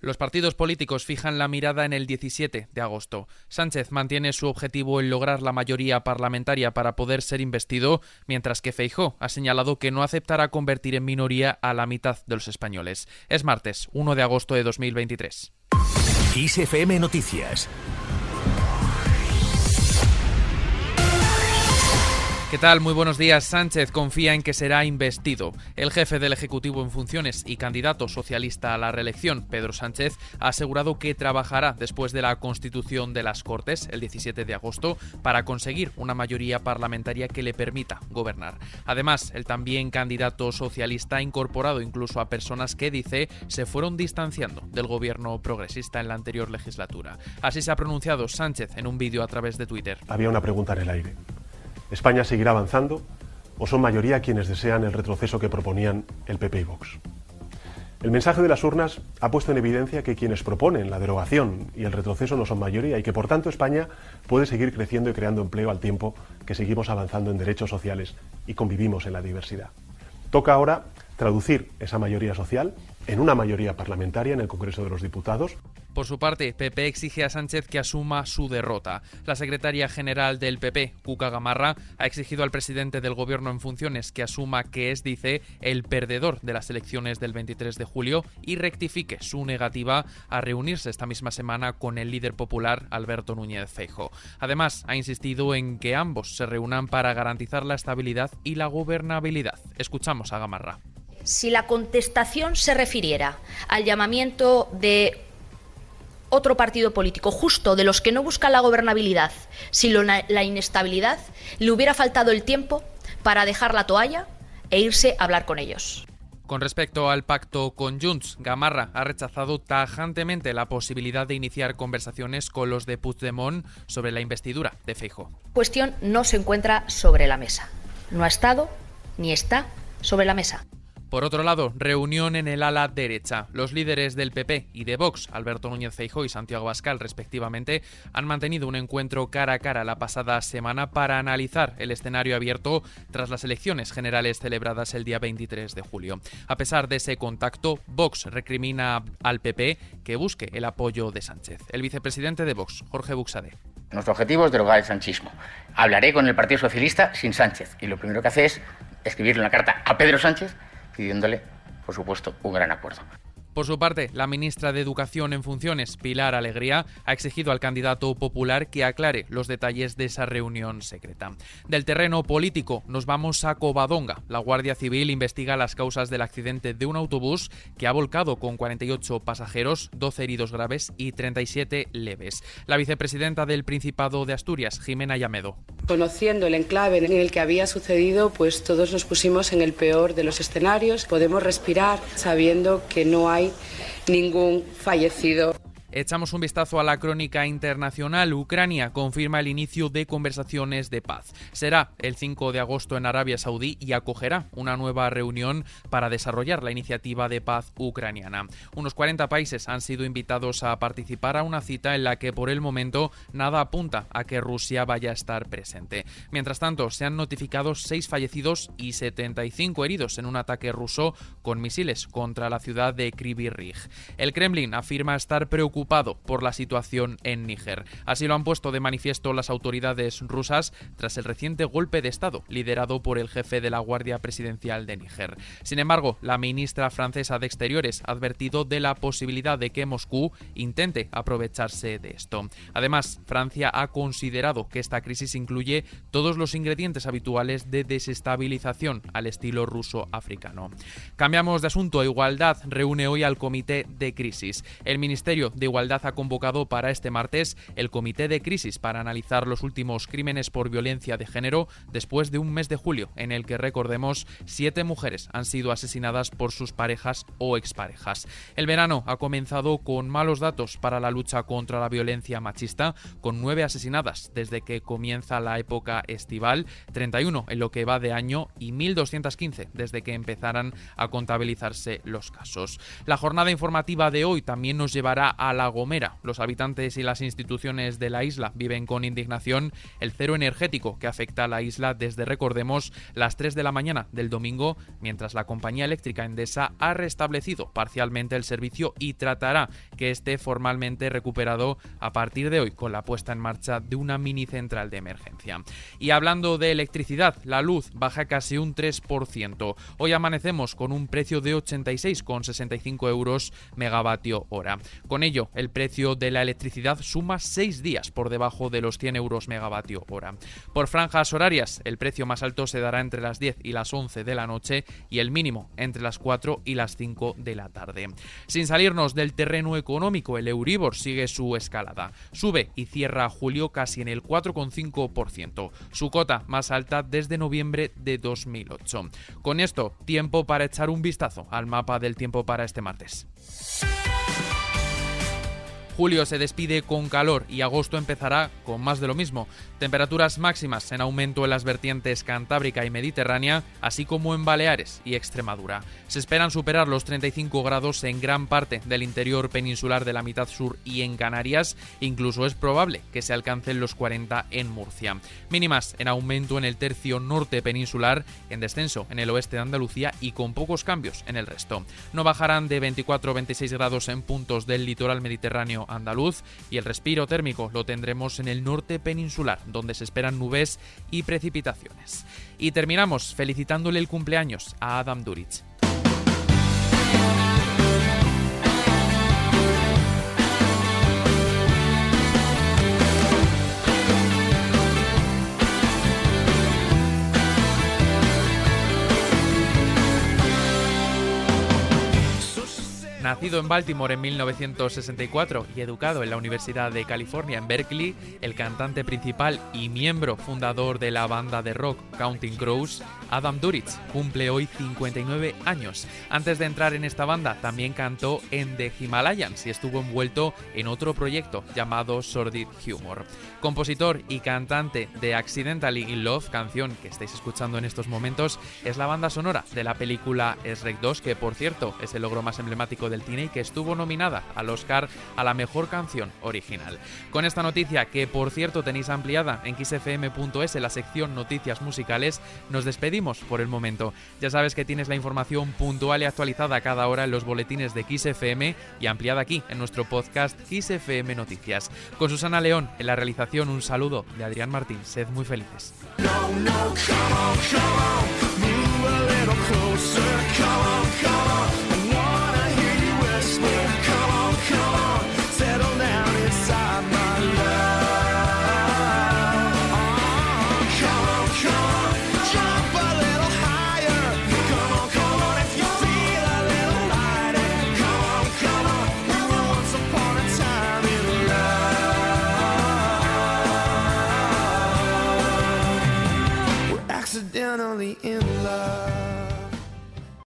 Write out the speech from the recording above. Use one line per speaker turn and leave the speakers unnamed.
Los partidos políticos fijan la mirada en el 17 de agosto. Sánchez mantiene su objetivo en lograr la mayoría parlamentaria para poder ser investido, mientras que Feijó ha señalado que no aceptará convertir en minoría a la mitad de los españoles. Es martes, 1 de agosto de 2023.
Noticias
¿Qué tal? Muy buenos días. Sánchez confía en que será investido. El jefe del Ejecutivo en funciones y candidato socialista a la reelección, Pedro Sánchez, ha asegurado que trabajará después de la constitución de las Cortes, el 17 de agosto, para conseguir una mayoría parlamentaria que le permita gobernar. Además, el también candidato socialista ha incorporado incluso a personas que, dice, se fueron distanciando del gobierno progresista en la anterior legislatura. Así se ha pronunciado Sánchez en un vídeo a través de Twitter.
Había una pregunta en el aire. ¿España seguirá avanzando o son mayoría quienes desean el retroceso que proponían el PP y Vox? El mensaje de las urnas ha puesto en evidencia que quienes proponen la derogación y el retroceso no son mayoría y que por tanto España puede seguir creciendo y creando empleo al tiempo que seguimos avanzando en derechos sociales y convivimos en la diversidad. Toca ahora traducir esa mayoría social en una mayoría parlamentaria en el Congreso de los Diputados.
Por su parte, PP exige a Sánchez que asuma su derrota. La secretaria general del PP, Cuca Gamarra, ha exigido al presidente del gobierno en funciones que asuma que es, dice, el perdedor de las elecciones del 23 de julio y rectifique su negativa a reunirse esta misma semana con el líder popular Alberto Núñez Feijo. Además, ha insistido en que ambos se reúnan para garantizar la estabilidad y la gobernabilidad. Escuchamos a Gamarra
si la contestación se refiriera al llamamiento de otro partido político, justo de los que no buscan la gobernabilidad, sino la inestabilidad, le hubiera faltado el tiempo para dejar la toalla e irse a hablar con ellos.
Con respecto al pacto con Junts, Gamarra ha rechazado tajantemente la posibilidad de iniciar conversaciones con los de Puigdemont sobre la investidura de Feijo.
Cuestión no se encuentra sobre la mesa. No ha estado ni está sobre la mesa.
Por otro lado, reunión en el ala derecha. Los líderes del PP y de Vox, Alberto Núñez Feijóo y Santiago Bascal, respectivamente, han mantenido un encuentro cara a cara la pasada semana para analizar el escenario abierto tras las elecciones generales celebradas el día 23 de julio. A pesar de ese contacto, Vox recrimina al PP que busque el apoyo de Sánchez. El vicepresidente de Vox, Jorge Buxade.
Nuestro objetivo es derogar el sanchismo. Hablaré con el Partido Socialista sin Sánchez y lo primero que hace es escribirle una carta a Pedro Sánchez pidiéndole, por supuesto, un gran acuerdo.
Por su parte, la ministra de Educación en funciones, Pilar Alegría, ha exigido al candidato popular que aclare los detalles de esa reunión secreta. Del terreno político nos vamos a Covadonga. La Guardia Civil investiga las causas del accidente de un autobús que ha volcado con 48 pasajeros, 12 heridos graves y 37 leves. La vicepresidenta del Principado de Asturias, Jimena Llamedo.
Conociendo el enclave en el que había sucedido, pues todos nos pusimos en el peor de los escenarios. Podemos respirar sabiendo que no hay ningún fallecido.
Echamos un vistazo a la crónica internacional. Ucrania confirma el inicio de conversaciones de paz. Será el 5 de agosto en Arabia Saudí y acogerá una nueva reunión para desarrollar la iniciativa de paz ucraniana. Unos 40 países han sido invitados a participar a una cita en la que por el momento nada apunta a que Rusia vaya a estar presente. Mientras tanto, se han notificado 6 fallecidos y 75 heridos en un ataque ruso con misiles contra la ciudad de Kryvyi El Kremlin afirma estar preocupado por la situación en Níger. Así lo han puesto de manifiesto las autoridades rusas tras el reciente golpe de Estado liderado por el jefe de la Guardia Presidencial de Níger. Sin embargo, la ministra francesa de Exteriores ha advertido de la posibilidad de que Moscú intente aprovecharse de esto. Además, Francia ha considerado que esta crisis incluye todos los ingredientes habituales de desestabilización al estilo ruso-africano. Cambiamos de asunto. Igualdad reúne hoy al Comité de Crisis. El Ministerio de Igualdad ha convocado para este martes el Comité de Crisis para analizar los últimos crímenes por violencia de género después de un mes de julio en el que, recordemos, siete mujeres han sido asesinadas por sus parejas o exparejas. El verano ha comenzado con malos datos para la lucha contra la violencia machista, con nueve asesinadas desde que comienza la época estival, 31 en lo que va de año y 1.215 desde que empezaran a contabilizarse los casos. La jornada informativa de hoy también nos llevará a La Gomera. Los habitantes y las instituciones de la isla viven con indignación el cero energético que afecta a la isla desde, recordemos, las 3 de la mañana del domingo, mientras la compañía eléctrica Endesa ha restablecido parcialmente el servicio y tratará que esté formalmente recuperado a partir de hoy con la puesta en marcha de una mini central de emergencia. Y hablando de electricidad, la luz baja casi un 3%. Hoy amanecemos con un precio de 86,65 euros megavatio hora. Con ello, el precio de la electricidad suma 6 días por debajo de los 100 euros megavatio hora. Por franjas horarias, el precio más alto se dará entre las 10 y las 11 de la noche y el mínimo entre las 4 y las 5 de la tarde. Sin salirnos del terreno económico, el Euribor sigue su escalada. Sube y cierra julio casi en el 4,5%, su cota más alta desde noviembre de 2008. Con esto, tiempo para echar un vistazo al mapa del tiempo para este martes. Julio se despide con calor y agosto empezará con más de lo mismo. Temperaturas máximas en aumento en las vertientes cantábrica y mediterránea, así como en Baleares y Extremadura. Se esperan superar los 35 grados en gran parte del interior peninsular de la mitad sur y en Canarias, incluso es probable que se alcancen los 40 en Murcia. Mínimas en aumento en el tercio norte peninsular, en descenso en el oeste de Andalucía y con pocos cambios en el resto. No bajarán de 24-26 grados en puntos del litoral mediterráneo andaluz y el respiro térmico lo tendremos en el norte peninsular, donde se esperan nubes y precipitaciones. Y terminamos felicitándole el cumpleaños a Adam Durich. Nacido en Baltimore en 1964 y educado en la Universidad de California en Berkeley, el cantante principal y miembro fundador de la banda de rock Counting Crows, Adam Duritz, cumple hoy 59 años. Antes de entrar en esta banda, también cantó en The Himalayans y estuvo envuelto en otro proyecto llamado Sordid Humor. Compositor y cantante de Accidentally in Love, canción que estáis escuchando en estos momentos, es la banda sonora de la película Shrek 2, que por cierto es el logro más emblemático del que estuvo nominada al Oscar a la mejor canción original. Con esta noticia, que por cierto tenéis ampliada en xfm.es la sección Noticias Musicales, nos despedimos por el momento. Ya sabes que tienes la información puntual y actualizada cada hora en los boletines de XFM y ampliada aquí en nuestro podcast XFM Noticias. Con Susana León en la realización, un saludo de Adrián Martín. Sed muy felices.